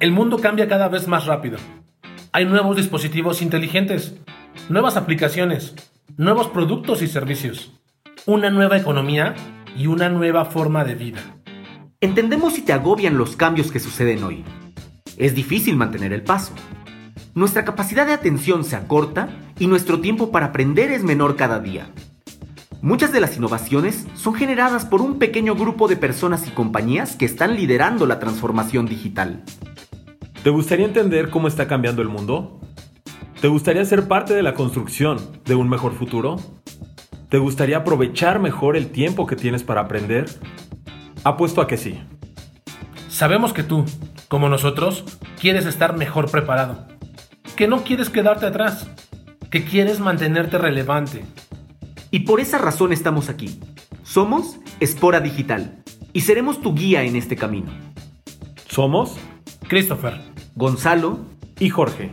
El mundo cambia cada vez más rápido. Hay nuevos dispositivos inteligentes, nuevas aplicaciones, nuevos productos y servicios, una nueva economía y una nueva forma de vida. Entendemos si te agobian los cambios que suceden hoy. Es difícil mantener el paso. Nuestra capacidad de atención se acorta y nuestro tiempo para aprender es menor cada día. Muchas de las innovaciones son generadas por un pequeño grupo de personas y compañías que están liderando la transformación digital. ¿Te gustaría entender cómo está cambiando el mundo? ¿Te gustaría ser parte de la construcción de un mejor futuro? ¿Te gustaría aprovechar mejor el tiempo que tienes para aprender? Apuesto a que sí. Sabemos que tú, como nosotros, quieres estar mejor preparado, que no quieres quedarte atrás, que quieres mantenerte relevante. Y por esa razón estamos aquí. Somos Espora Digital y seremos tu guía en este camino. Somos Christopher, Gonzalo y Jorge.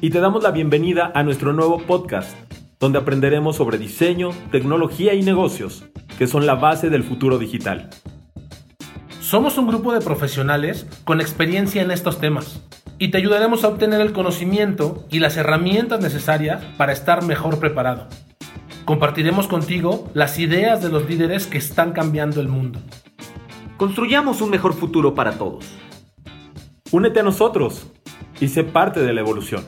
Y te damos la bienvenida a nuestro nuevo podcast, donde aprenderemos sobre diseño, tecnología y negocios, que son la base del futuro digital. Somos un grupo de profesionales con experiencia en estos temas y te ayudaremos a obtener el conocimiento y las herramientas necesarias para estar mejor preparado. Compartiremos contigo las ideas de los líderes que están cambiando el mundo. Construyamos un mejor futuro para todos. Únete a nosotros y sé parte de la evolución.